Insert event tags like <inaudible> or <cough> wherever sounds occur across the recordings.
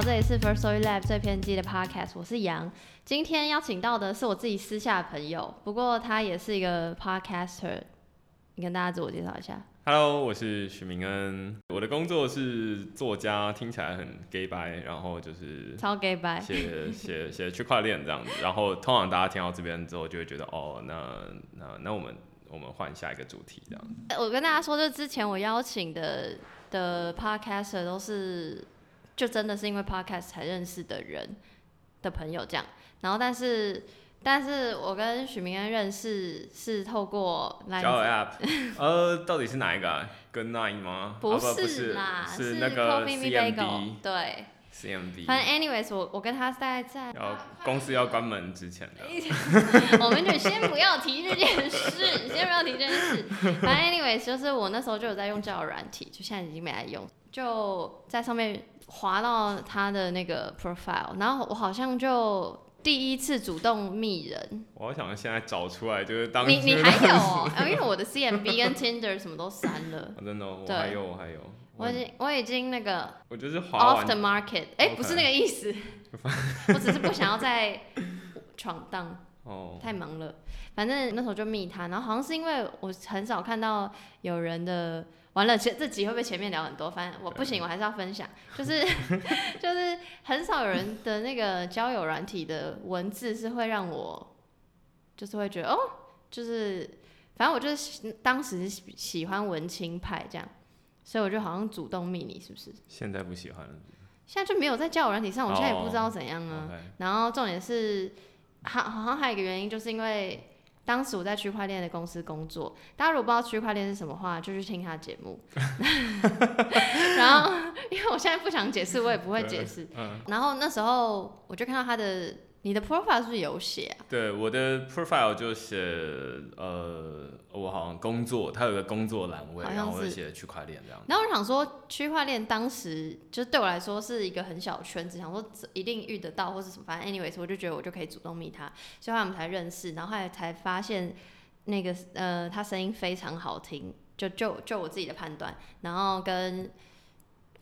好，这里是 First Story Lab 最偏激的 Podcast，我是杨。今天邀请到的是我自己私下的朋友，不过他也是一个 Podcaster。你跟大家自我介绍一下。Hello，我是许明恩，我的工作是作家，听起来很 gay 白，然后就是超 gay 白，写写写区块链这样子。然后通常大家听到这边之后，就会觉得哦，那那那我们我们换下一个主题这样子。我跟大家说，就之前我邀请的的 Podcaster 都是。就真的是因为 podcast 才认识的人的朋友这样，然后但是但是我跟许明恩认识是透过交友 app，<laughs> 呃，到底是哪一个啊？Good night 吗？不是啦，是那个 CMB，对，CMB。反正 anyways，我我跟他大概在要公司要关门之前的，<laughs> 我们就先不要提这件事，先不要提这件事。反正 anyways，就是我那时候就有在用交友软体，就现在已经没在用，就在上面。滑到他的那个 profile，然后我好像就第一次主动密人。我好想现在找出来，就是当你你还有哦，因为我的 CMB <laughs> 跟 Tinder 什么都删了。真的，我还有我还有。我已经我已经那个。我就是滑 off the market，哎，不是那个意思。<laughs> 我只是不想要再闯荡。哦。太忙了，反正那时候就密他，然后好像是因为我很少看到有人的。完了，这这集会不会前面聊很多？反正我不行，我还是要分享。就是 <laughs> 就是很少有人的那个交友软体的文字是会让我，就是会觉得哦，就是反正我就是当时喜欢文青派这样，所以我就好像主动密你，是不是？现在不喜欢了。现在就没有在交友软体上，我现在也不知道怎样啊。Oh. 然后重点是，好好像还有一个原因，就是因为。当时我在区块链的公司工作，大家如果不知道区块链是什么话，就去听他节目。<laughs> 然后，因为我现在不想解释，我也不会解释。嗯。然后那时候我就看到他的。你的 profile 是不是有写啊？对，我的 profile 就写，呃，我好像工作，它有个工作栏位，然后我就写区块链这样。然后我想说，区块链当时就对我来说是一个很小圈子，想说一定遇得到或是什么，反正 anyways，我就觉得我就可以主动密他，所以后来我们才认识，然后后来才发现那个呃，他声音非常好听，就就就我自己的判断，然后跟。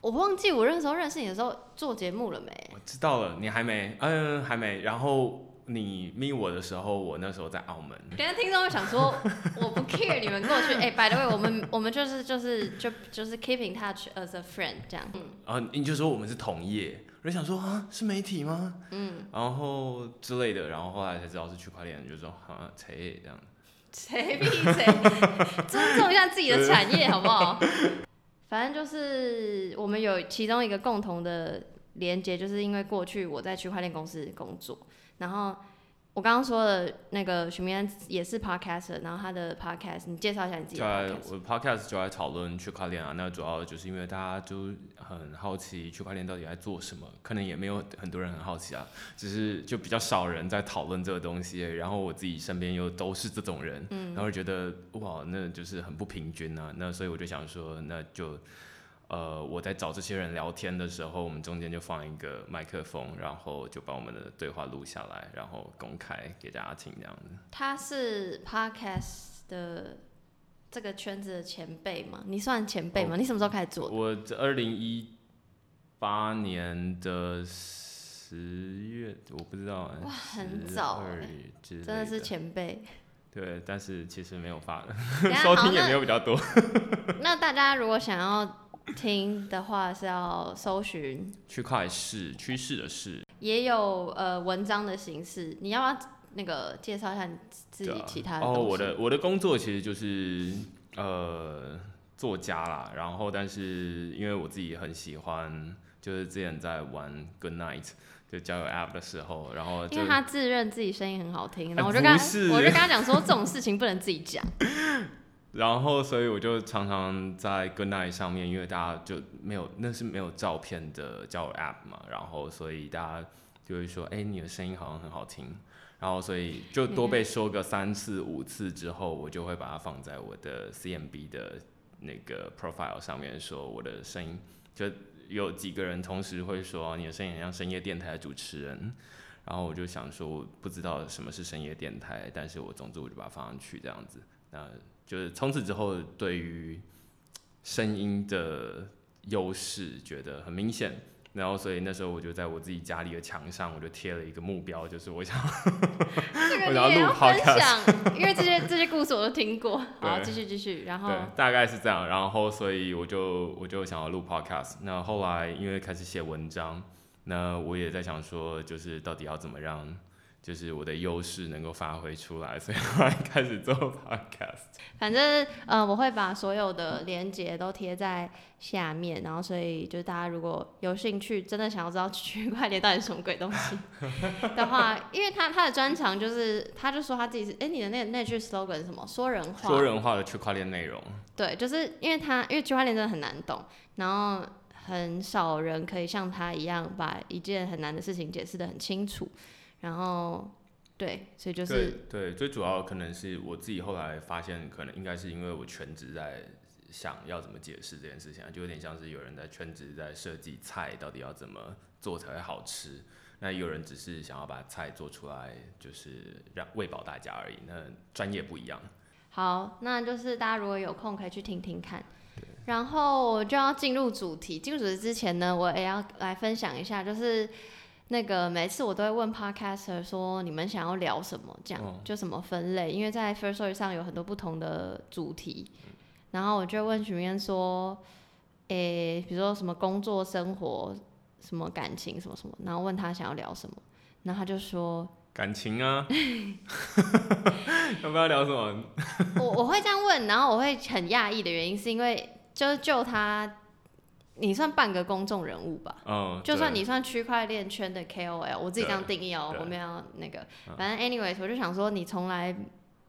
我忘记我那时候认识你的时候做节目了没？我知道了，你还没，嗯，还没。然后你密我的时候，我那时候在澳门。等下听众会想说，我不 care 你们过去。<laughs> 哎、欸、，by the way，我们我们就是就是就就是 keeping touch as a friend 这样。嗯。然后你就说我们是同业，我就想说啊，是媒体吗？嗯。然后之类的，然后后来才知道是区块链，就说啊，切这样。切屁切，尊重一下自己的产业好不好？反正就是我们有其中一个共同的连接，就是因为过去我在区块链公司工作，然后我刚刚说的那个许明安也是 podcaster，然后他的 podcast，你介绍一下你自己的 podcast。我的 podcast 就在讨论区块链啊，那主要就是因为大家就很好奇区块链到底在做什么，可能也没有很多人很好奇啊，只是就比较少人在讨论这个东西，然后我自己身边又都是这种人，嗯，然后觉得哇，那就是很不平均啊，那所以我就想说，那就。呃，我在找这些人聊天的时候，我们中间就放一个麦克风，然后就把我们的对话录下来，然后公开给大家听这样子。他是 Podcast 的这个圈子的前辈吗？你算前辈吗？哦，你什么时候开始做的？我二零一八年的十月，我不知道。哇，很早欸，真的是前辈。对，但是其实没有发的，<laughs> 收听也没有比较多。<laughs> 那大家如果想要。听的话是要搜寻区块势趋势的势，也有呃文章的形式。你要不要那个介绍一下你自己其他的？哦，我的我的工作其实就是呃作家啦。然后，但是因为我自己很喜欢，就是之前在玩 Good Night 就交友 App 的时候，然后因为他自认自己声音很好听，然后我就跟他、欸、我就跟他讲说这种事情不能自己讲。<laughs> 然后，所以我就常常在 Goodnight 上面，因为大家就没有，那是没有照片的交友 App 嘛，然后所以大家就会说，哎，你的声音好像很好听，然后所以就多被说个三次五次之后，我就会把它放在我的 CMB 的那个 profile 上面，说我的声音，就有几个人同时会说，你的声音很像深夜电台的主持人，然后我就想说，我不知道什么是深夜电台，但是我总之我就把它放上去这样子，那。就是从此之后，对于声音的优势觉得很明显。然后所以那时候我就在我自己家里的墙上，我就贴了一个目标，就是我想，<laughs> 我要录 Podcast，因为这些这些故事我都听过。好，继续继续，然后大概是这样，然后所以我就我就想要录 podcast。那后来因为开始写文章，那我也在想说，就是到底要怎么让。就是我的优势能够发挥出来，所以我开始做 podcast。反正呃，我会把所有的连接都贴在下面，然后所以就是大家如果有兴趣，真的想要知道 <laughs> 区块链到底是什么鬼东西 <laughs> 的话，因为他他的专长就是，他就说他自己是，哎、欸，你的那那句 slogan 是什么？说人话。说人话的区块链内容。对，就是因为他因为区块链真的很难懂，然后很少人可以像他一样把一件很难的事情解释的很清楚。然后，对，所以就是对，对，最主要可能是我自己后来发现，可能应该是因为我全职在想要怎么解释这件事情，就有点像是有人在全职在设计菜到底要怎么做才会好吃，那有人只是想要把菜做出来，就是让喂饱大家而已，那专业不一样。好，那就是大家如果有空可以去听听看。然后我就要进入主题，进入主题之前呢，我也要来分享一下，就是。那个每次我都会问 podcaster 说，你们想要聊什么，这样就什么分类，因为在 First Story 上有很多不同的主题，然后我就问许明恩说，诶，比如说什么工作生活，什么感情，什么什么，然后问他想要聊什么，然后他就说感情啊，<laughs> 要不要聊什么？我我会这样问，然后我会很讶异的原因是因为就是就他。你算半个公众人物吧，嗯，就算你算区块链圈的 KOL，我自己这样定义哦、喔，我没有那个，反正 anyways，我就想说你从来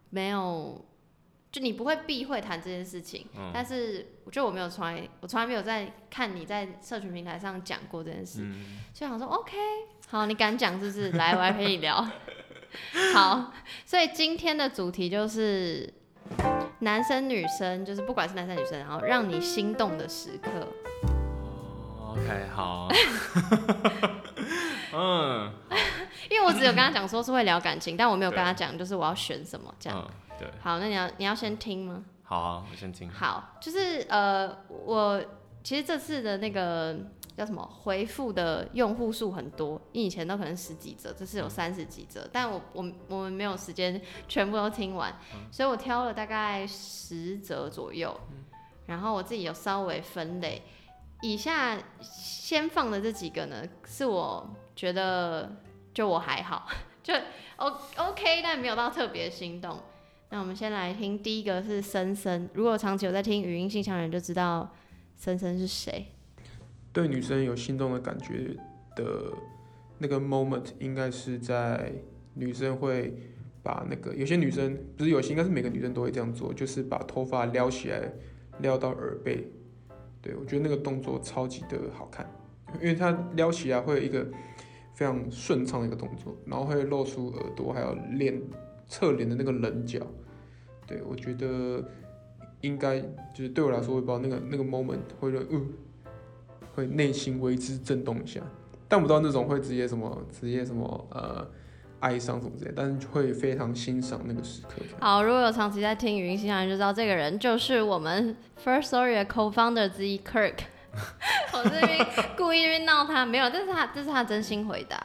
没有，就你不会避讳谈这件事情，嗯、但是我觉得我没有从来，我从来没有在看你在社群平台上讲过这件事，嗯、所以想说 OK，好，你敢讲是不是？来，我来陪你聊。<laughs> 好，所以今天的主题就是男生女生，就是不管是男生女生，然后让你心动的时刻。OK，好。<laughs> 嗯，因为我只有跟他讲说是会聊感情，但我没有跟他讲就是我要选什么这样。嗯、对。好，那你要你要先听吗？好啊，我先听。好，就是呃，我其实这次的那个叫什么回复的用户数很多，因为以前都可能十几则，这次有三十几则，嗯、但我我我们没有时间全部都听完，嗯、所以我挑了大概十则左右，嗯、然后我自己有稍微分类。以下先放的这几个呢，是我觉得就我还好，<laughs> 就 O OK，但没有到特别心动。那我们先来听第一个是森森，如果长期有在听语音信箱的人就知道森森是谁。对女生有心动的感觉的那个 moment，应该是在女生会把那个有些女生不是有些，应该是每个女生都会这样做，就是把头发撩起来，撩到耳背。对，我觉得那个动作超级的好看，因为它撩起来会有一个非常顺畅的一个动作，然后会露出耳朵，还有脸侧脸的那个棱角。对，我觉得应该就是对我来说，我不知道那个那个 moment 会让嗯，会内心为之震动一下，但不知道那种会直接什么直接什么呃。哀伤什么之类，但是会非常欣赏那个时刻。好，如果有长期在听语音信箱，就知道这个人就是我们 Firstory 的 Co-founder 之一 Kirk。<laughs> 我这边故意这边闹他，没有，这是他这是他真心回答，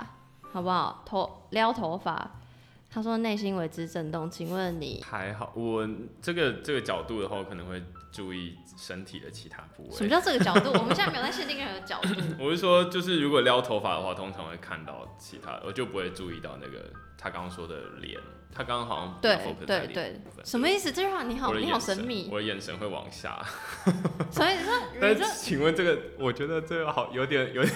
好不好？头撩头发，他说内心为之震动，请问你还好？我这个这个角度的话，可能会注意身体的其他部位。什么叫这个角度？我们现在没有在限定任何角度。<laughs> 我是说，就是如果撩头发的话，通常会看到其他，我就不会注意到那个他刚刚说的脸。他刚刚好像对对对，什么意思？这句话你好，你好神秘。我的眼神会往下。所以 <laughs> 说，但请问这个，我觉得这个好有点 <laughs> 有点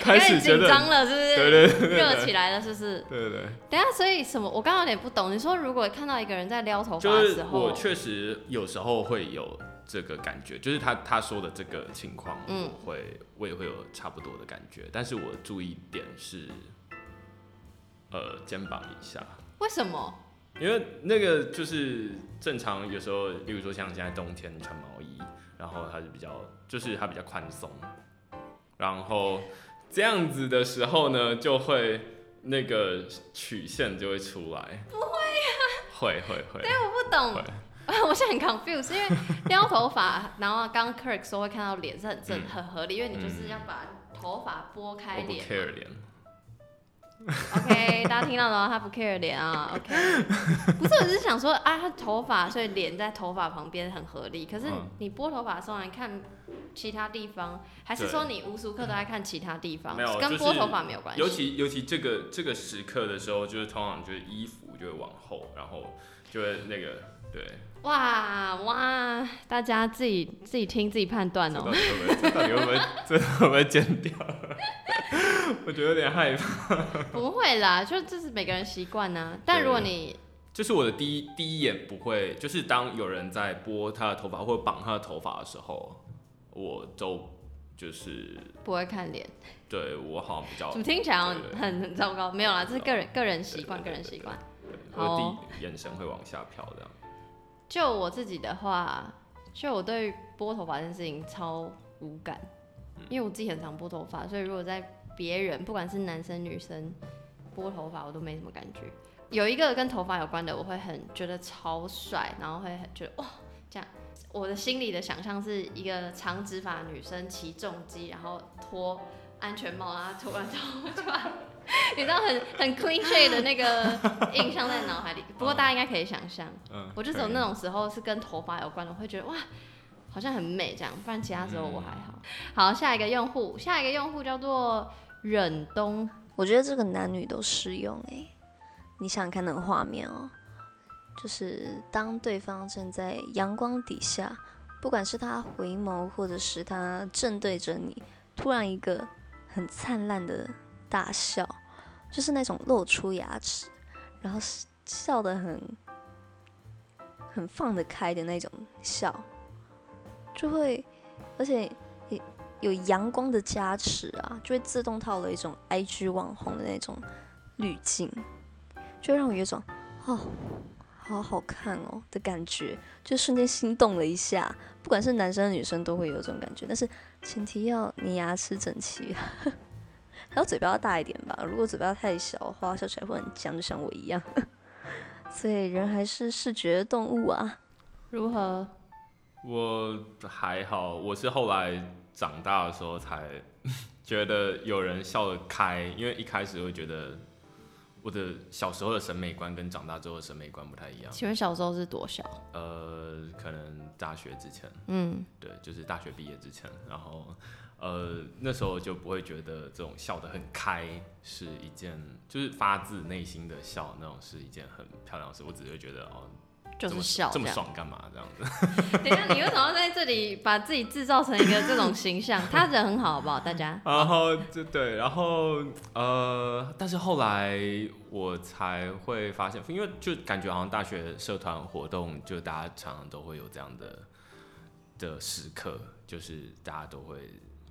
开始紧张了，是不是？对对对，热起来了，是不是？对对对。等下，所以什么？我刚刚有点不懂。你说如果看到一个人在撩头发的时候，我确实有时候会有这个感觉，就是他他说的这个情况，嗯，会我也会有差不多的感觉，但是我注意点是。呃，肩膀以下。为什么？因为那个就是正常，有时候，例如说像现在冬天穿毛衣，然后它是比较，就是它比较宽松，然后这样子的时候呢，就会那个曲线就会出来。不会呀、啊。会会会。对，我不懂。我现在很 confused，因为撩头发，然后刚刚 Kirk 说会看到脸是很正、嗯、很合理，因为你就是要把头发拨开脸。不 care 脸。OK，大家听到了吗？他不 care 脸啊。OK，不是，我只是想说啊，他头发，所以脸在头发旁边很合理。可是你拨头发的时候，你看其他地方，还是说你无时无刻都在看其他地方？没有，跟拨头发没有关系。尤其尤其这个这个时刻的时候，就是通常就是衣服就会往后，然后就会那个对。哇哇，大家自己自己听自己判断哦。这到底会不会这会不会剪掉？我觉得有点害怕。不会啦，就这是每个人习惯呐。但如果你，就是我的第一第一眼不会，就是当有人在拨他的头发或者绑他的头发的时候，我都就是不会看脸。对我好像比较，怎么听起来很很糟糕？没有啦，这是个人个人习惯，个人习惯。我第一眼神会往下飘这样。就我自己的话，就我对拨头发这件事情超无感。因为我自己很常拨头发，所以如果在别人不管是男生女生拨头发，我都没什么感觉。有一个跟头发有关的，我会很觉得超帅，然后会很觉得哇，这样。我的心里的想象是一个长直发女生骑重机，然后脱安全帽啊，突然头发，<laughs> 你知道很很 clean shave 的那个印象在脑海里。不过大家应该可以想象，嗯，我就只有那种时候是跟头发有关的，我会觉得哇。好像很美这样，不然其他时候我还好。嗯、好，下一个用户，下一个用户叫做忍冬。我觉得这个男女都适用诶。你想想看那个画面哦，就是当对方正在阳光底下，不管是他回眸，或者是他正对着你，突然一个很灿烂的大笑，就是那种露出牙齿，然后笑得很很放得开的那种笑。就会，而且有阳光的加持啊，就会自动套了一种 IG 网红的那种滤镜，就让我有种哦，好好看哦的感觉，就瞬间心动了一下。不管是男生女生都会有这种感觉，但是前提要你牙齿整齐，还有嘴巴要大一点吧。如果嘴巴太小的话，笑起来会很僵，就像我一样。<laughs> 所以人还是视觉动物啊。如何？我还好，我是后来长大的时候才 <laughs> 觉得有人笑得开，因为一开始会觉得我的小时候的审美观跟长大之后的审美观不太一样。请问小时候是多小？呃，可能大学之前。嗯，对，就是大学毕业之前，然后呃那时候就不会觉得这种笑得很开是一件，就是发自内心的笑那种是一件很漂亮的事，我只会觉得哦。就是笑这，么爽干嘛这样子？等一下，你为什么要在这里把自己制造成一个这种形象？他人很好，好不好？大家。<laughs> 然后就对，然后呃，但是后来我才会发现，因为就感觉好像大学社团活动，就大家常常都会有这样的的时刻，就是大家都会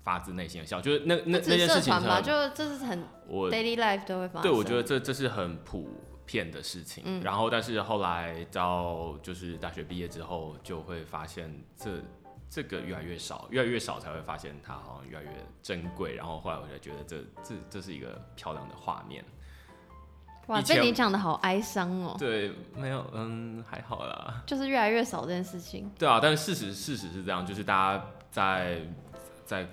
发自内心的笑，就是那那那件事情吧，就这是很我 daily life 都会发生。对，我觉得这这是很普。遍的事情，嗯、然后但是后来到就是大学毕业之后，就会发现这这个越来越少，越来越少才会发现它好像越来越珍贵。然后后来我就觉得这这这是一个漂亮的画面。哇，被你讲的好哀伤哦。对，没有，嗯，还好啦。就是越来越少这件事情。对啊，但是事实事实是这样，就是大家在在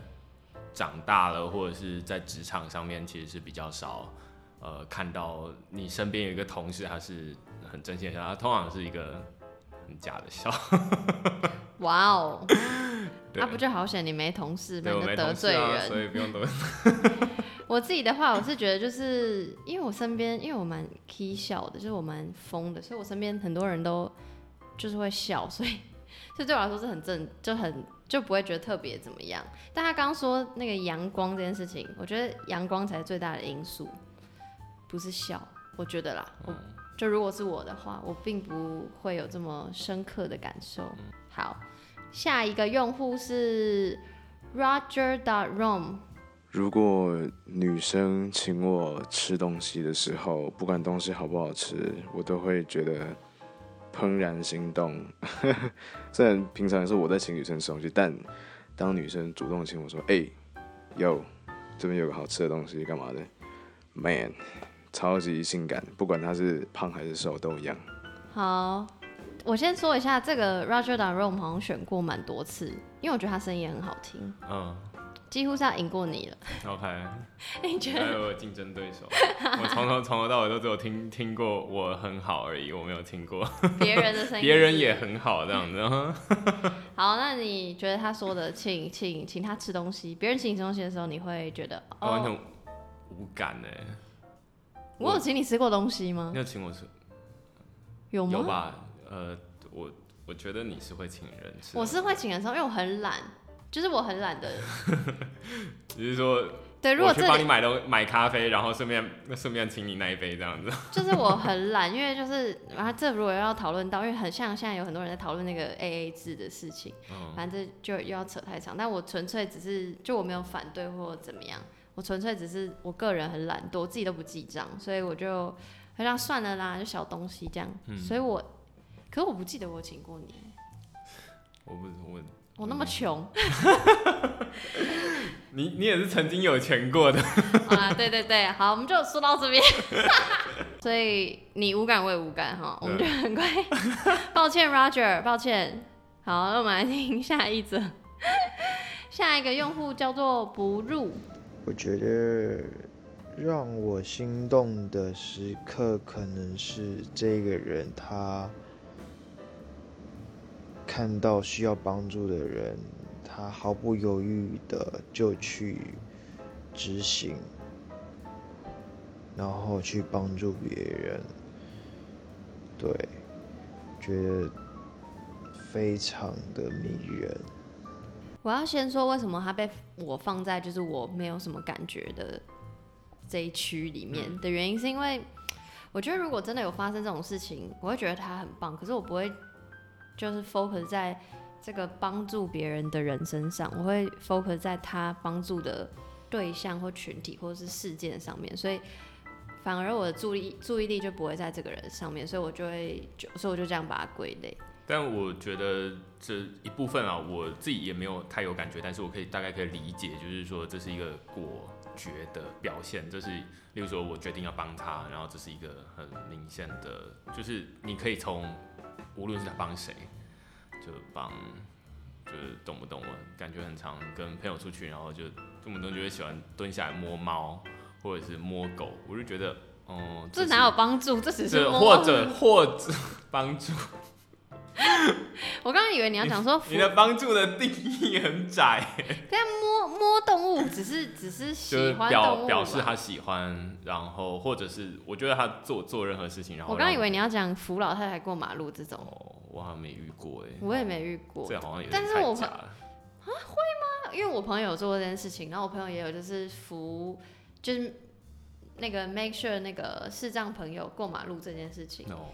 长大了或者是在职场上面，其实是比较少。呃，看到你身边有一个同事，他是很真心的笑，他通常是一个很假的笑。<laughs> 哇哦，那不就好险你没同事，没得得罪人，啊、所以不用得罪。<laughs> 我自己的话，我是觉得就是因为我身边，因为我蛮 k 笑的，就是我蛮疯的，所以我身边很多人都就是会笑，所以所以对我来说是很正，就很就不会觉得特别怎么样。但他刚刚说那个阳光这件事情，我觉得阳光才是最大的因素。不是笑，我觉得啦，我就如果是我的话，我并不会有这么深刻的感受。好，下一个用户是 Roger dot Rom。如果女生请我吃东西的时候，不管东西好不好吃，我都会觉得怦然心动。<laughs> 虽然平常是我在请女生吃东西，但当女生主动请我说：“哎、欸，有这边有个好吃的东西，干嘛的？”Man。超级性感，不管她是胖还是瘦都一样。好，我先说一下这个 Roger DeRome 好像选过蛮多次，因为我觉得他声音也很好听。嗯。几乎是要赢过你了。OK，<laughs> 你觉得？我有竞争对手。我从头从头到尾都只有听听过我很好而已，我没有听过别人的声音。别人也很好这样子。<laughs> 好，那你觉得他说的请请请他吃东西，别人请你吃东西的时候，你会觉得、哦、完全无感呢？我有请你吃过东西吗？你有请我吃？有吗？有吧。呃，我我觉得你是会请人吃。我是会请人吃，因为我很懒。就是我很懒的人，只是说，对，如果去帮你买东买咖啡，然后顺便顺便请你那一杯这样子。<laughs> 就是我很懒，因为就是然后这如果要讨论到，因为很像现在有很多人在讨论那个 A A 制的事情，嗯、反正就又要扯太长。但我纯粹只是就我没有反对或怎么样，我纯粹只是我个人很懒惰，我自己都不记账，所以我就好像算了啦，就小东西这样。嗯、所以我，可是我不记得我请过你。我不我。我那么穷，<laughs> 你你也是曾经有钱过的 <laughs> 啊？对对对，好，我们就说到这边。<laughs> 所以你无感，我也无感哈，我们就很快。抱歉，Roger，抱歉。好，那我们来听下一则。下一个用户叫做不入。我觉得让我心动的时刻，可能是这个人他。看到需要帮助的人，他毫不犹豫的就去执行，然后去帮助别人，对，觉得非常的迷人。我要先说为什么他被我放在就是我没有什么感觉的这一区里面的原因，是因为我觉得如果真的有发生这种事情，我会觉得他很棒，可是我不会。就是 focus 在这个帮助别人的人身上，我会 focus 在他帮助的对象或群体或是事件上面，所以反而我的注意注意力就不会在这个人上面，所以我就会就所以我就这样把它归类。但我觉得这一部分啊，我自己也没有太有感觉，但是我可以大概可以理解，就是说这是一个果决的表现，这是例如说我决定要帮他，然后这是一个很明显的，就是你可以从。无论是他帮谁，就帮，就是动不动我感觉很常跟朋友出去，然后就动不动就会喜欢蹲下来摸猫，或者是摸狗，我就觉得，哦、嗯，这哪有帮助？这只是或者或者 <laughs> 帮助。<laughs> 我刚刚以为你要讲说，<laughs> 你的帮助的定义很窄。<laughs> 但摸摸动物只是只是喜欢表示他喜欢，然后或者是我觉得他做做任何事情，然后我刚刚以为你要讲扶老太太过马路这种。哦，我好像没遇过哎。我也没遇过。这好像有点但是我啊会吗？因为我朋友有做过这件事情，然后我朋友也有就是扶，就是那个 make sure 那个视障朋友过马路这件事情。哦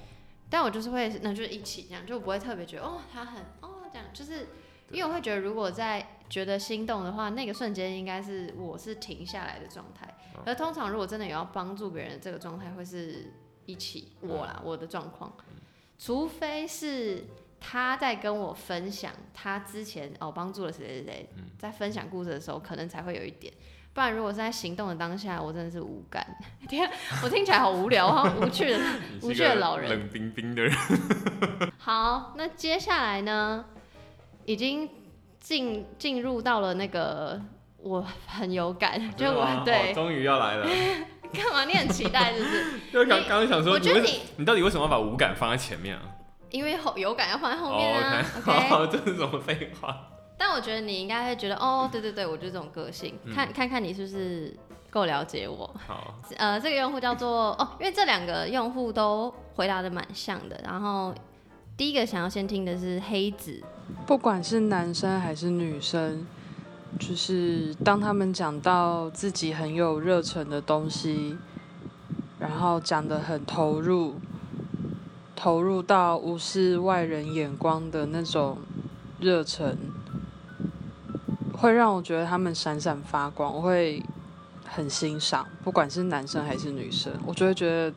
但我就是会，那就是一起这样，就不会特别觉得哦，他很哦这样，就是因为我会觉得，如果在觉得心动的话，那个瞬间应该是我是停下来的状态。而通常如果真的有要帮助别人这个状态，会是一起我啦，我的状况，除非是他在跟我分享他之前哦帮助了谁谁谁，在分享故事的时候，可能才会有一点。不然，如果是在行动的当下，我真的是无感。<laughs> 天，我听起来好无聊，好无趣的 <laughs> 无趣的老人，冷冰冰的人。<laughs> 好，那接下来呢？已经进进入到了那个我很有感，就我对，终于要来了。干嘛？你很期待是不是？就刚刚想说，我觉得你你到底为什么要把无感放在前面啊？因为后有感要放在后面啊。好、oh. 这是什么废话？但我觉得你应该会觉得，哦，对对对，我就是这种个性，嗯、看看看你是不是够了解我。好，呃，这个用户叫做哦，因为这两个用户都回答的蛮像的。然后第一个想要先听的是黑子，不管是男生还是女生，就是当他们讲到自己很有热忱的东西，然后讲得很投入，投入到无视外人眼光的那种热忱。会让我觉得他们闪闪发光，我会很欣赏，不管是男生还是女生，我就会觉得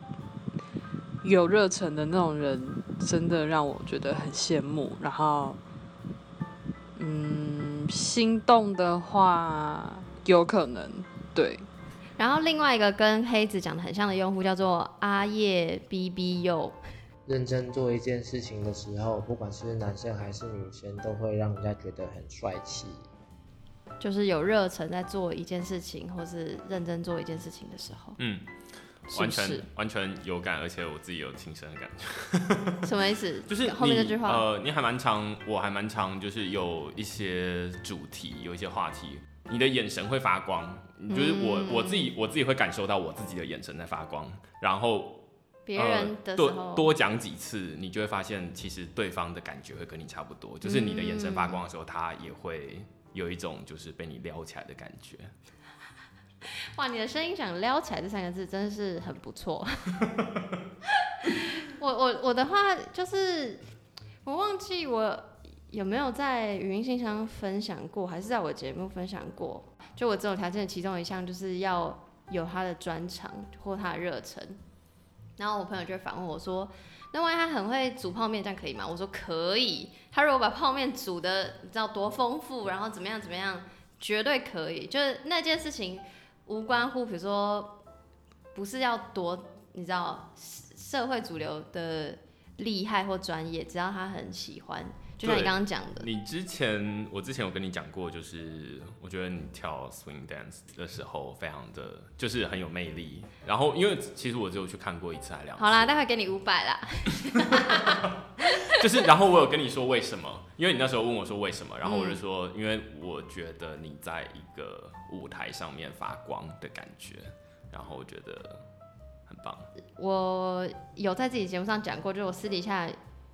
有热忱的那种人，真的让我觉得很羡慕。然后，嗯，心动的话有可能，对。然后另外一个跟黑子讲的很像的用户叫做阿叶 B B U，认真做一件事情的时候，不管是男生还是女生，都会让人家觉得很帅气。就是有热忱在做一件事情，或是认真做一件事情的时候，嗯，完全完全有感，而且我自己有亲身的感觉。<laughs> 什么意思？<laughs> 就是后面这句话，呃，你还蛮常，我还蛮常，就是有一些主题，有一些话题，你的眼神会发光，就是我、嗯我自己我自己会感受到我自己的眼神在发光，然后别人的多讲几次，你就会发现其实对方的感觉会跟你差不多，就是你的眼神发光的时候，他也会有一种就是被你撩起来的感觉。<laughs> 哇，你的声音想“撩起来”这三个字真的是很不错。<laughs> 我我我的话就是，我忘记我有没有在语音信箱分享过，还是在我节目分享过。就我这种条件的其中一项，就是要有他的专长或他的热忱。然后我朋友就会反问我说：“那万一他很会煮泡面，这样可以吗？”我说：“可以。他如果把泡面煮的你知道多丰富，然后怎么样怎么样，绝对可以。就是那件事情。”无关乎，比如说，不是要多，你知道社会主流的厉害或专业，只要他很喜欢，就像你刚刚讲的。你之前，我之前有跟你讲过，就是我觉得你跳 swing dance 的时候，非常的，就是很有魅力。然后，因为其实我只有去看过一次还两次。好啦，待会给你五百啦。<laughs> 就是，然后我有跟你说为什么？因为你那时候问我说为什么，然后我就说，因为我觉得你在一个舞台上面发光的感觉，然后我觉得很棒。我有在自己节目上讲过，就是我私底下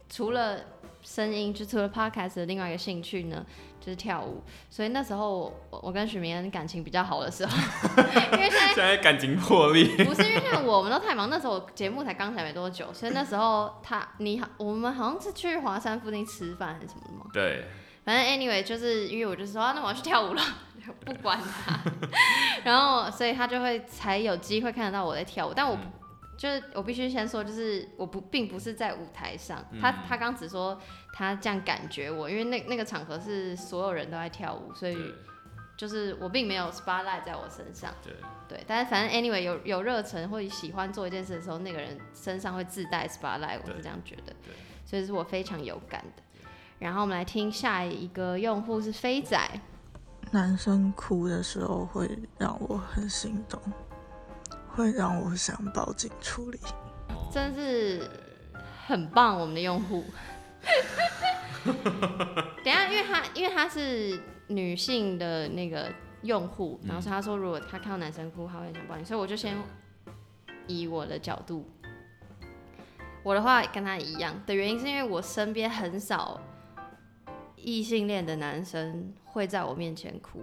除了声音，就除了 podcast 的另外一个兴趣呢，就是跳舞。所以那时候我我跟许明恩感情比较好的时候，<laughs> 因为现在现在感情破裂，不是因为像我们都太忙，那时候节目才刚起来没多久，所以那时候他你好，我们好像是去华山附近吃饭还是什么的吗？对，反正 anyway 就是因为我就说、啊、那我要去跳舞了，<laughs> 不管他，<laughs> 然后所以他就会才有机会看得到我在跳舞，但我。嗯就是我必须先说，就是我不并不是在舞台上，嗯、他他刚只说他这样感觉我，因为那那个场合是所有人都在跳舞，所以就是我并没有 spotlight 在我身上。对。对，但是反正 anyway 有有热忱或者喜欢做一件事的时候，那个人身上会自带 spotlight，我是这样觉得，所以是我非常有感的。然后我们来听下一个用户是飞仔，男生哭的时候会让我很心动。会让我想报警处理，真是很棒，我们的用户。<laughs> 等下，因为他因为他是女性的那个用户，然后他说如果他看到男生哭，他会想报警，所以我就先以我的角度，我的话跟他一样的原因是因为我身边很少异性恋的男生会在我面前哭，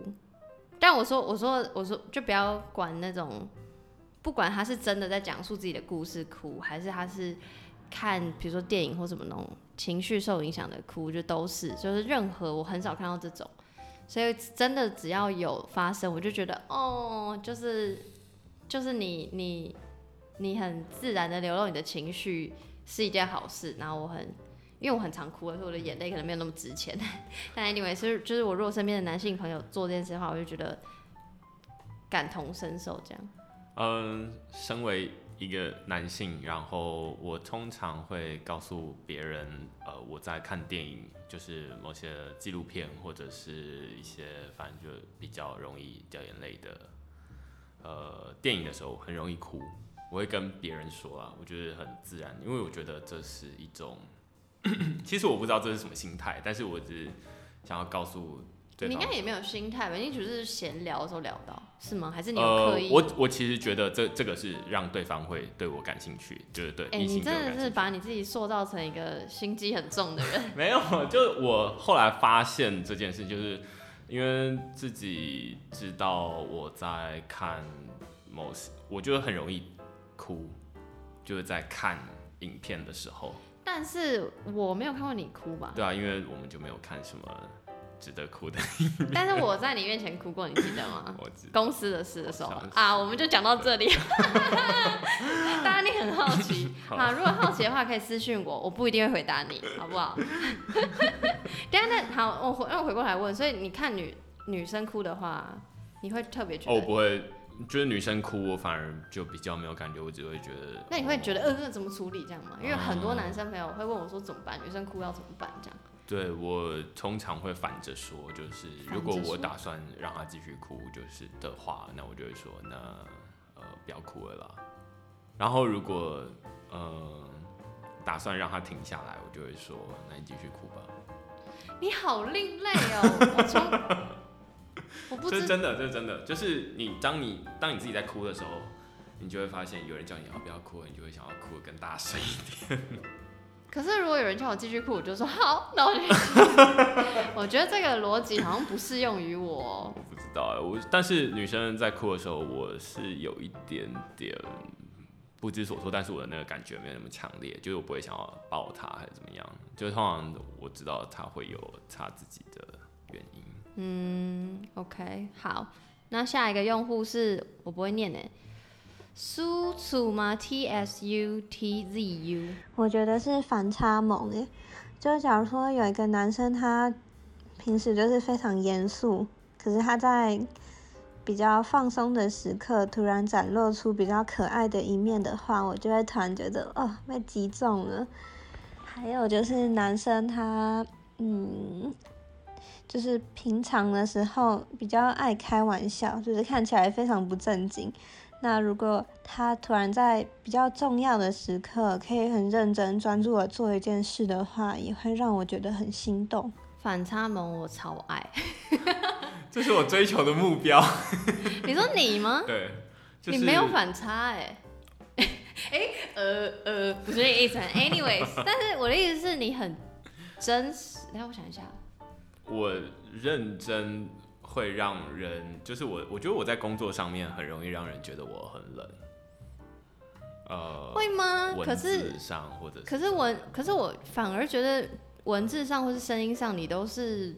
但我说我说我说就不要管那种。不管他是真的在讲述自己的故事哭，还是他是看比如说电影或什么那种情绪受影响的哭，就都是，就是任何我很少看到这种，所以真的只要有发生，我就觉得哦，就是就是你你你很自然的流露你的情绪是一件好事，然后我很因为我很常哭，所以我的眼泪可能没有那么值钱，<laughs> 但 anyway 是就是我如果身边的男性朋友做这件事的话，我就觉得感同身受这样。嗯，身为一个男性，然后我通常会告诉别人，呃，我在看电影，就是某些纪录片或者是一些反正就比较容易掉眼泪的，呃，电影的时候很容易哭，我会跟别人说啊，我觉得很自然，因为我觉得这是一种，<coughs> 其实我不知道这是什么心态，但是我只是想要告诉。你应该也没有心态吧？你只是闲聊的时候聊到，是吗？还是你有刻意？呃、我我其实觉得这这个是让对方会对我感兴趣，就是对。哎、欸，你真的是把你自己塑造成一个心机很重的人。<laughs> 没有，就我后来发现这件事，就是因为自己知道我在看某些，我觉得很容易哭，就是在看影片的时候。但是我没有看过你哭吧？对啊，因为我们就没有看什么。值得哭的，但是我在你面前哭过，你记得吗？<laughs> 我记得公司的事的时候啊，我们就讲到这里。当然你很好奇 <laughs> 啊，如果好奇的话，可以私信我，我不一定会回答你，好不好？<laughs> 等下那好，我回让我回过来问，所以你看女女生哭的话，你会特别觉得？哦，我不会，就是女生哭，我反而就比较没有感觉，我只会觉得。那你会觉得，呃，这怎么处理这样吗？因为很多男生朋友会问我说怎么办，女生哭要怎么办这样。对，我通常会反着说，就是如果我打算让他继续哭，就是的话，那我就会说，那呃不要哭了啦。然后如果呃打算让他停下来，我就会说，那你继续哭吧。你好另类哦，我从。这是真的，这是真的，就是你当你当你自己在哭的时候，你就会发现有人叫你要不要哭，你就会想要哭得更大声一点。可是如果有人叫我继续哭，我就说好，那我就。<laughs> 我觉得这个逻辑好像不适用于我。我不知道，我但是女生在哭的时候，我是有一点点不知所措，但是我的那个感觉没有那么强烈，就是我不会想要抱她还是怎么样，就是通常我知道她会有她自己的原因。嗯，OK，好，那下一个用户是我不会念诶，苏楚吗？T S U T Z U，我觉得是反差萌诶，就假如说有一个男生，他平时就是非常严肃，可是他在比较放松的时刻，突然展露出比较可爱的一面的话，我就会突然觉得哦，被击中了。还有就是男生他，嗯。就是平常的时候比较爱开玩笑，就是看起来非常不正经。那如果他突然在比较重要的时刻，可以很认真专注的做一件事的话，也会让我觉得很心动。反差萌我超爱，<laughs> 这是我追求的目标。<laughs> 你说你吗？<laughs> 对，就是、你没有反差哎、欸。哎、欸，呃呃，不是这个意思。Anyways，但是我的意思是你很真实。等下我想一下。我认真会让人，就是我，我觉得我在工作上面很容易让人觉得我很冷。呃，会吗？文字上或者是，可是文，可是我反而觉得文字上或是声音上，你都是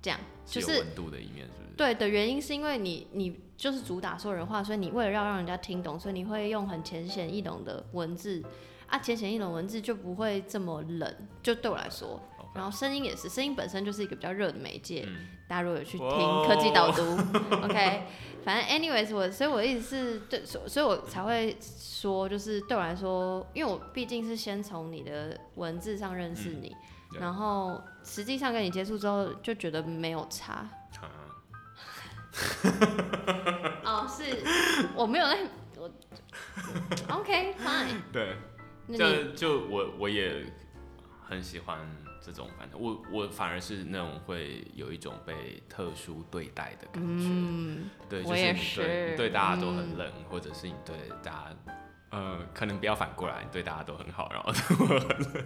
这样，就是温度的一面，是不是？对的原因是因为你，你就是主打说人话，所以你为了要让人家听懂，所以你会用很浅显易懂的文字啊，浅显易懂文字就不会这么冷，就对我来说。然后声音也是，声音本身就是一个比较热的媒介。嗯、大家如果有去听科技导读，OK，<laughs> 反正 anyways，我所以我的意思是对，所所以我才会说，就是对我来说，因为我毕竟是先从你的文字上认识你，嗯、然后实际上跟你接触之后就觉得没有差。哦，是，我没有在，我 OK fine。对，就就我我也很喜欢。这种反正我我反而是那种会有一种被特殊对待的感觉，嗯、对，就是你对你对大家都很冷，嗯、或者是你对大家，呃，可能不要反过来，你对大家都很好，然后对我很冷。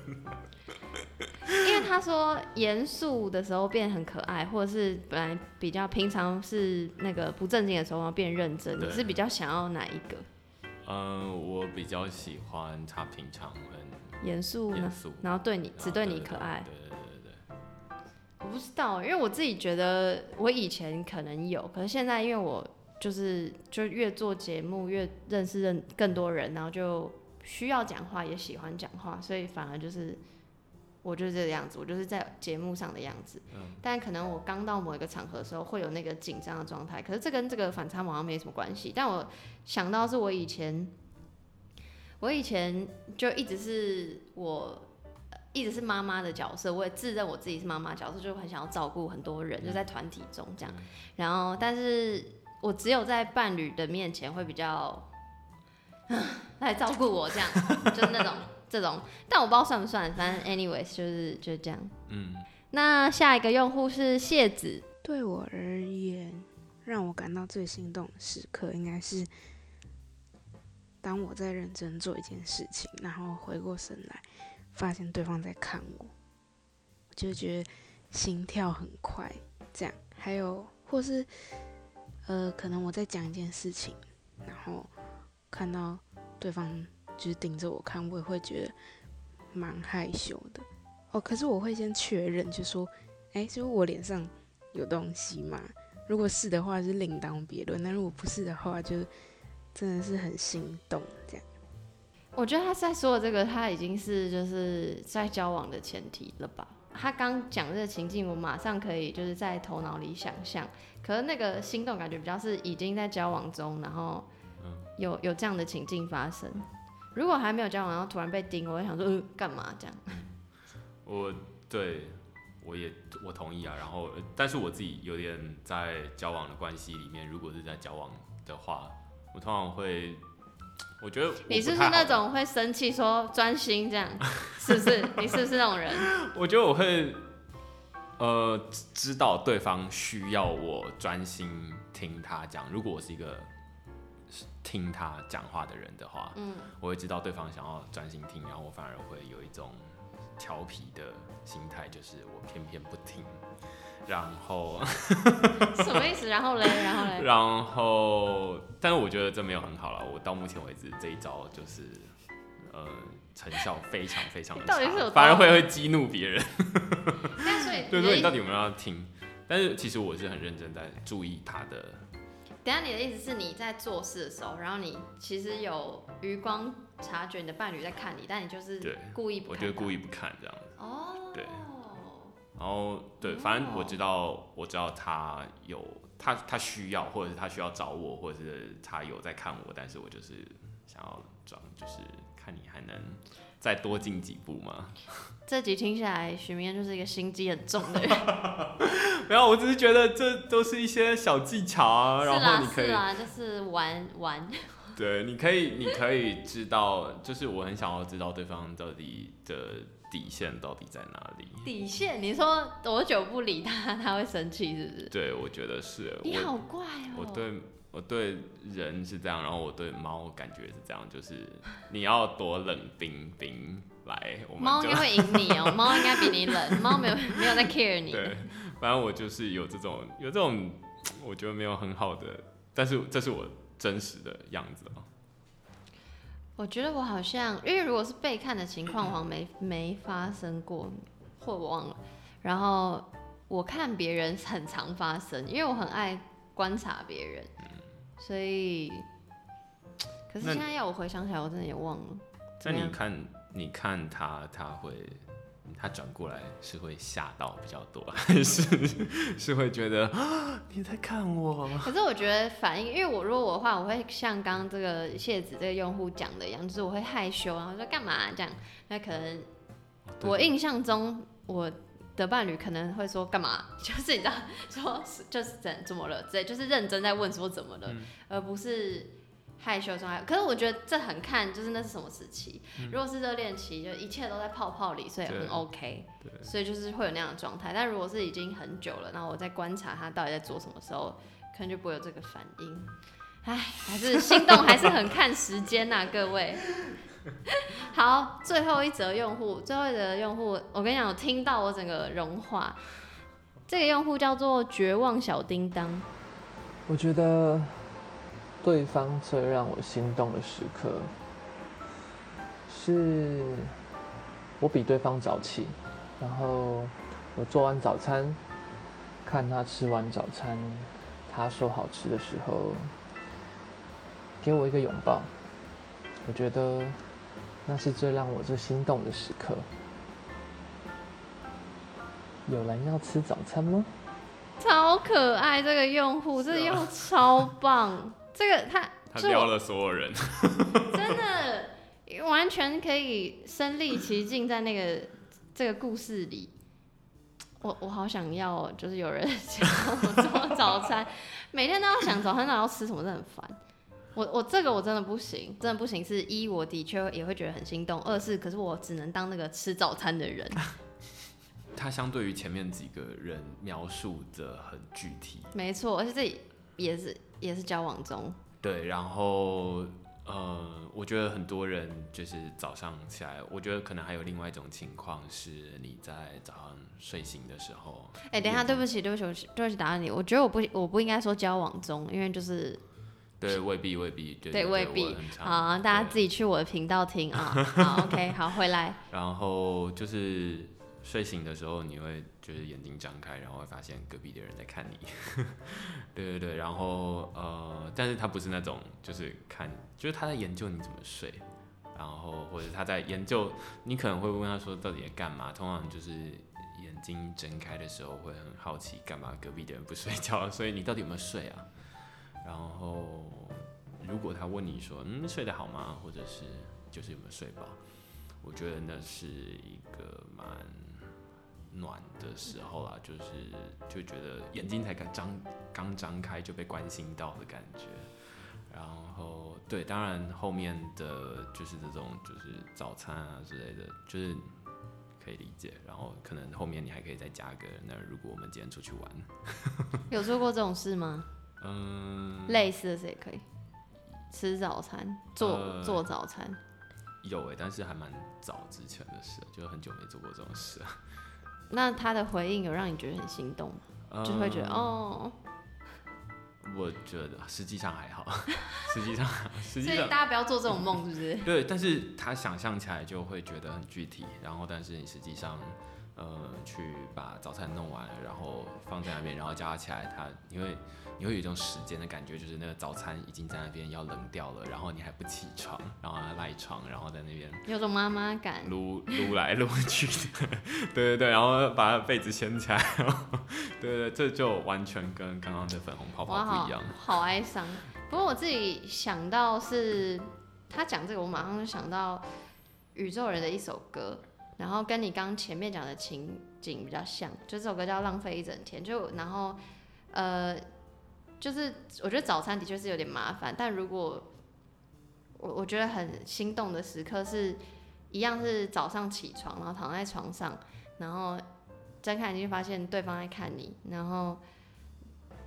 因为他说严肃的时候变很可爱，或者是本来比较平常是那个不正经的时候变认真，你是比较想要哪一个？嗯、呃，我比较喜欢他平常很。严肃呢，然后对你只对你可爱。对对对对对。我不知道，因为我自己觉得我以前可能有，可是现在因为我就是就越做节目越认识认更多人，然后就需要讲话也喜欢讲话，所以反而就是我就是这个样子，我就是在节目上的样子。嗯。但可能我刚到某一个场合的时候会有那个紧张的状态，可是这跟这个反差好像没什么关系。但我想到是我以前。我以前就一直是我，一直是妈妈的角色，我也自认我自己是妈妈角色，就很想要照顾很多人，就在团体中这样。然后，但是我只有在伴侣的面前会比较来照顾我这样，<laughs> 就是那种这种。但我不知道算不算，反正 anyways 就是就是这样。嗯。那下一个用户是谢子。对我而言，让我感到最心动的时刻应该是。当我在认真做一件事情，然后回过神来，发现对方在看我，我就觉得心跳很快。这样，还有或是呃，可能我在讲一件事情，然后看到对方就是盯着我看，我也会觉得蛮害羞的。哦，可是我会先确认，就说，哎，是不是我脸上有东西吗？如果是的话，是另当别论；那如果不是的话，就。真的是很心动，这样。我觉得他在说的这个，他已经是就是在交往的前提了吧？他刚讲这个情境，我马上可以就是在头脑里想象。可是那个心动感觉比较是已经在交往中，然后有有这样的情境发生。如果还没有交往，然后突然被盯，我会想说，呃，干嘛这样？我对我也我同意啊。然后，但是我自己有点在交往的关系里面，如果是在交往的话，我通常会。我觉得我你是不是那种会生气说专心这样，<laughs> 是不是？你是不是那种人？我觉得我会，呃，知道对方需要我专心听他讲。如果我是一个听他讲话的人的话，嗯，我会知道对方想要专心听，然后我反而会有一种调皮的心态，就是我偏偏不听。然后 <laughs> 什么意思？然后嘞？然后嘞？然后，但是我觉得这没有很好了。我到目前为止这一招就是，呃，成效非常非常的差，反而会会激怒别人。那所以，所以说你到底有没有要听？但是其实我是很认真在注意他的。等下，你的意思是你在做事的时候，然后你其实有余光察觉你的伴侣在看你，但你就是故意不看。我觉得故意不看这样子。哦，对。然后对，反正我知道，我知道他有他他需要，或者是他需要找我，或者是他有在看我，但是我就是想要装，就是看你还能再多进几步吗？<laughs> 这集听下来，许明恩就是一个心机很重的人。<laughs> 没有，我只是觉得这都是一些小技巧啊，然后你可以是啊，就是玩玩。对，你可以，你可以知道，就是我很想要知道对方到底的。底线到底在哪里？底线？你说多久不理他，他会生气，是不是？对，我觉得是。你好怪哦。我对我对人是这样，然后我对猫感觉是这样，就是你要多冷冰冰来。猫应该会赢你哦，猫应该比你冷，猫没有没有在 care 你。对，反正我就是有这种有这种，我觉得没有很好的，但是这是我真实的样子哦。我觉得我好像，因为如果是被看的情况，好像没没发生过，或我忘了。然后我看别人很常发生，因为我很爱观察别人，所以，可是现在要我回想起来，我真的也忘了。那你看，你看他，他会。他转过来是会吓到比较多，还 <laughs> 是是会觉得 <gasps> 你在看我？可是我觉得反应，因为我如果我的话，我会像刚刚这个谢子这个用户讲的一样，就是我会害羞，然后说干嘛这样？那可能我印象中我的伴侣可能会说干嘛？<laughs> 就是你知道说 <laughs> 就是怎怎么了？对，就是认真在问说怎么了，嗯、而不是。害羞状态，可是我觉得这很看，就是那是什么时期。嗯、如果是热恋期，就一切都在泡泡里，所以很 OK。所以就是会有那样的状态。但如果是已经很久了，然后我在观察他到底在做什么时候，可能就不会有这个反应。唉，还是心动还是很看时间呐、啊，各位。<laughs> 好，最后一则用户，最后一则用户，我跟你讲，我听到我整个融化。这个用户叫做绝望小叮当。我觉得。对方最让我心动的时刻，是我比对方早起，然后我做完早餐，看他吃完早餐，他说好吃的时候，给我一个拥抱，我觉得那是最让我最心动的时刻。有人要吃早餐吗？超可爱，这个用户，这个用超棒。这个他他撩了所有人，真的完全可以身临其境在那个这个故事里。我我好想要，就是有人教我做早餐，每天都要想早餐要吃什么，真的很烦。我我这个我真的不行，真的不行。是一，我的确也会觉得很心动；二是，可是我只能当那个吃早餐的人。<laughs> 他相对于前面几个人描述的很具体，没错，而且这也是。也是交往中，对，然后呃，我觉得很多人就是早上起来，我觉得可能还有另外一种情况是你在早上睡醒的时候。哎、欸，等一下，对不起，对不起，对不起，打断你。我觉得我不，我不应该说交往中，因为就是对，未必，未必，对，对未必。好，大家自己去我的频道听啊。好，OK，好，回来。<laughs> 然后就是。睡醒的时候，你会就是眼睛张开，然后会发现隔壁的人在看你。<laughs> 对对对，然后呃，但是他不是那种就是看，就是他在研究你怎么睡，然后或者他在研究，你可能会问他说到底在干嘛？通常就是眼睛睁开的时候会很好奇，干嘛隔壁的人不睡觉？所以你到底有没有睡啊？然后如果他问你说，嗯，睡得好吗？或者是就是有没有睡饱？我觉得那是一个蛮暖的时候啦，就是就觉得眼睛才刚张刚张开就被关心到的感觉。然后对，当然后面的就是这种就是早餐啊之类的，就是可以理解。然后可能后面你还可以再加个，那如果我们今天出去玩，<laughs> 有做过这种事吗？嗯，类似的事也可以，吃早餐，做、呃、做早餐。有哎、欸，但是还蛮早之前的事，就很久没做过这种事。那他的回应有让你觉得很心动吗？嗯、就会觉得哦。我觉得实际上还好，<laughs> 实际上，实际上，所以大家不要做这种梦，是不是？对，但是他想象起来就会觉得很具体，然后但是你实际上，呃，去把早餐弄完，然后放在那边，然后叫他起来，他因为。你会有一种时间的感觉，就是那个早餐已经在那边要冷掉了，然后你还不起床，然后赖床，然后在那边有种妈妈感，撸撸来撸去的，<laughs> 对对对，然后把被子掀起来，然后对对，这就完全跟刚刚的粉红泡泡不一样，好，好哀伤。不过我自己想到是他讲这个，我马上就想到宇宙人的一首歌，然后跟你刚前面讲的情景比较像，就这首歌叫《浪费一整天》，就然后呃。就是我觉得早餐的确是有点麻烦，但如果我我觉得很心动的时刻是一样是早上起床，然后躺在床上，然后睁开眼睛发现对方在看你，然后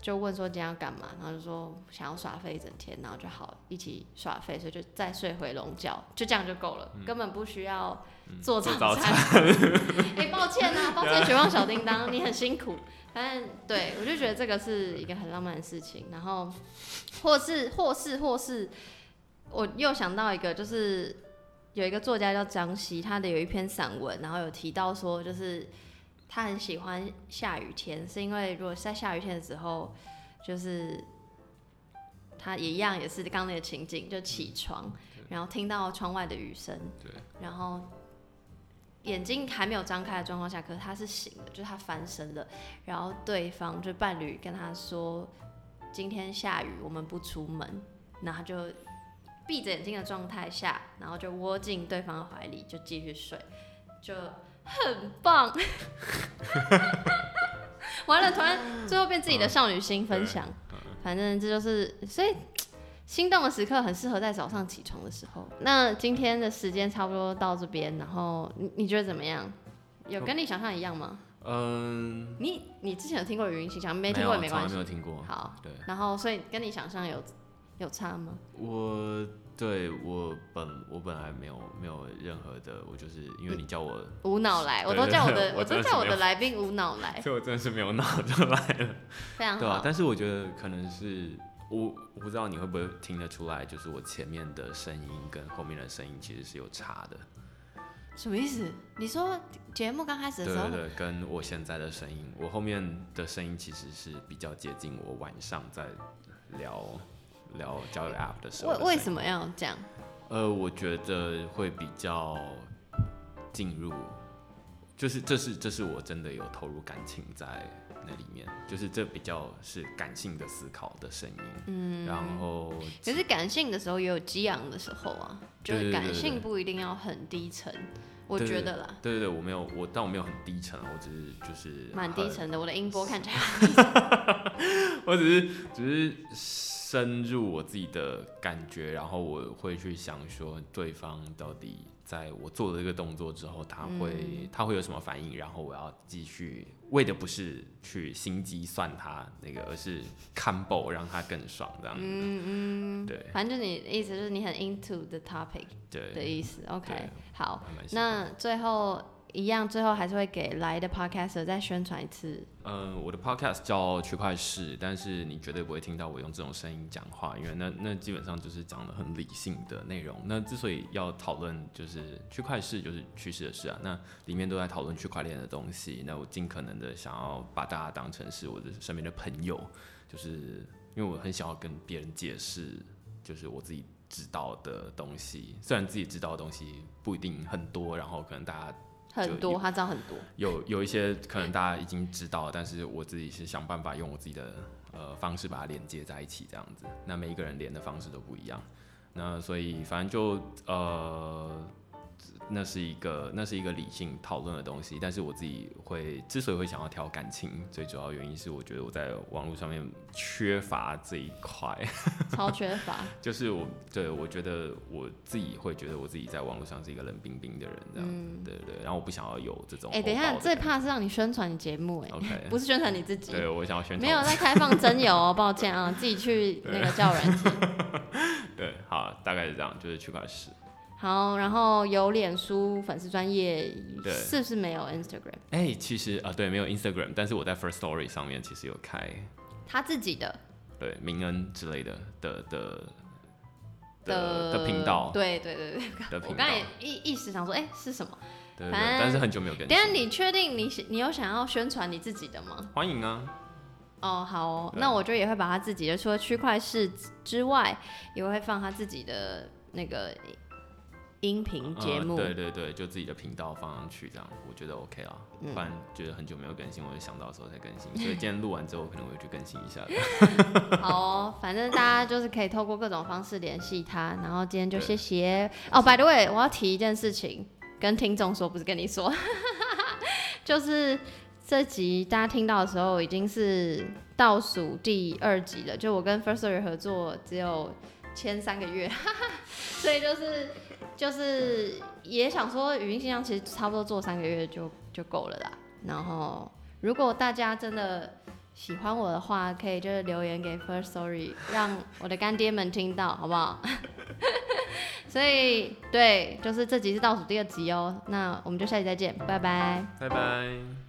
就问说今天要干嘛，然后就说想要耍废一整天，然后就好一起耍废，所以就再睡回笼觉，就这样就够了，嗯、根本不需要做早餐。<laughs> 哎、欸，抱歉啊，抱歉，绝望小叮当，你很辛苦。反正对，我就觉得这个是一个很浪漫的事情，然后或是或是或是，我又想到一个，就是有一个作家叫张希，他的有一篇散文，然后有提到说，就是他很喜欢下雨天，是因为如果在下雨天的时候，就是他也一样，也是刚刚那个情景，就起床，然后听到窗外的雨声，然后。眼睛还没有张开的状况下，可是他是醒的，就是他翻身了，然后对方就伴侣跟他说：“今天下雨，我们不出门。”然后他就闭着眼睛的状态下，然后就窝进对方的怀里，就继续睡，就很棒。完了，突然最后变自己的少女心分享，反正这就是所以。心动的时刻很适合在早上起床的时候。那今天的时间差不多到这边，然后你你觉得怎么样？有跟你想象一样吗？嗯。你你之前有听过语音信箱？没听过也没关系。没有听过。好。对。然后，所以跟你想象有有差吗？我对我本我本来没有没有任何的，我就是因为你叫我无脑来，我都叫我的我都叫我的来宾无脑来，<laughs> 所以我真的是没有脑就来了。<laughs> 非常好。对啊，但是我觉得可能是。我我不知道你会不会听得出来，就是我前面的声音跟后面的声音其实是有差的。什么意思？你说节目刚开始的时候？对对对，跟我现在的声音，我后面的声音其实是比较接近我晚上在聊聊交友 App 的时候的。为为什么要这样？呃，我觉得会比较进入，就是这是这是我真的有投入感情在那。里面就是这比较是感性的思考的声音，嗯，然后其实感性的时候也有激昂的时候啊，就是感性不一定要很低沉，我觉得啦。对对对，我没有我，但我没有很低沉，我只是就是蛮低沉的，我的音波看起来 <laughs> <laughs> 我只是只是深入我自己的感觉，然后我会去想说对方到底。在我做了这个动作之后，他会、嗯、他会有什么反应？然后我要继续为的不是去心机算他那个，而是 combo 让他更爽这样子。嗯嗯，对。反正就你的意思就是你很 into the topic 对的意思。OK，好，那最后。一样，最后还是会给来的 podcaster 再宣传一次。嗯，我的 podcast 叫区块势，但是你绝对不会听到我用这种声音讲话，因为那那基本上就是讲的很理性的内容。那之所以要讨论，就是区块势就是趋势的事啊，那里面都在讨论区块链的东西。那我尽可能的想要把大家当成是我的身边的朋友，就是因为我很想要跟别人解释，就是我自己知道的东西。虽然自己知道的东西不一定很多，然后可能大家。很多，他知道很多。有有一些可能大家已经知道，但是我自己是想办法用我自己的呃方式把它连接在一起，这样子。那每一个人连的方式都不一样，那所以反正就呃。那是一个，那是一个理性讨论的东西，但是我自己会之所以会想要挑感情，最主要原因是我觉得我在网络上面缺乏这一块，<laughs> 超缺乏。就是我对我觉得我自己会觉得我自己在网络上是一个冷冰冰的人，这样，嗯、对对。然后我不想要有这种。哎、欸，等一下，最怕是让你宣传你节目，哎，Okay. <laughs> 不是宣传你自 <laughs> 己。对，我想要宣传。没有在开放真友哦，抱歉啊，自己去那个交友软体。对，好，大概是这样，就是区块势。好，然后有脸书粉丝专页，是不是没有 Instagram？哎、欸，其实啊、呃，对，没有 Instagram，但是我在 First Story 上面其实有开他自己的，对，明恩之类的的的的的频道，对对对对，我刚才一一时想说，哎、欸，是什么？对，对，对，但是很久没有更新。等下，你确定你你有想要宣传你自己的吗？欢迎啊！哦，好哦，那我就也会把他自己的，除了区块势之外，也会放他自己的那个。音频节目、嗯，对对对，就自己的频道放上去，这样我觉得 OK 啊。不然觉得很久没有更新，我就想到的时候再更新。所以 <laughs> 今天录完之后，可能我会去更新一下。<laughs> 好哦，反正大家就是可以透过各种方式联系他。然后今天就谢谢哦。By the way，我要提一件事情，跟听众说，不是跟你说，<laughs> 就是这集大家听到的时候已经是倒数第二集了。就我跟 Firstory 合作只有签三个月，所以就是。就是也想说，语音信箱其实差不多做三个月就就够了啦。然后，如果大家真的喜欢我的话，可以就是留言给 Firstory，让我的干爹们听到，好不好？<laughs> 所以，对，就是这集是倒数第二集哦。那我们就下集再见，拜拜，拜拜。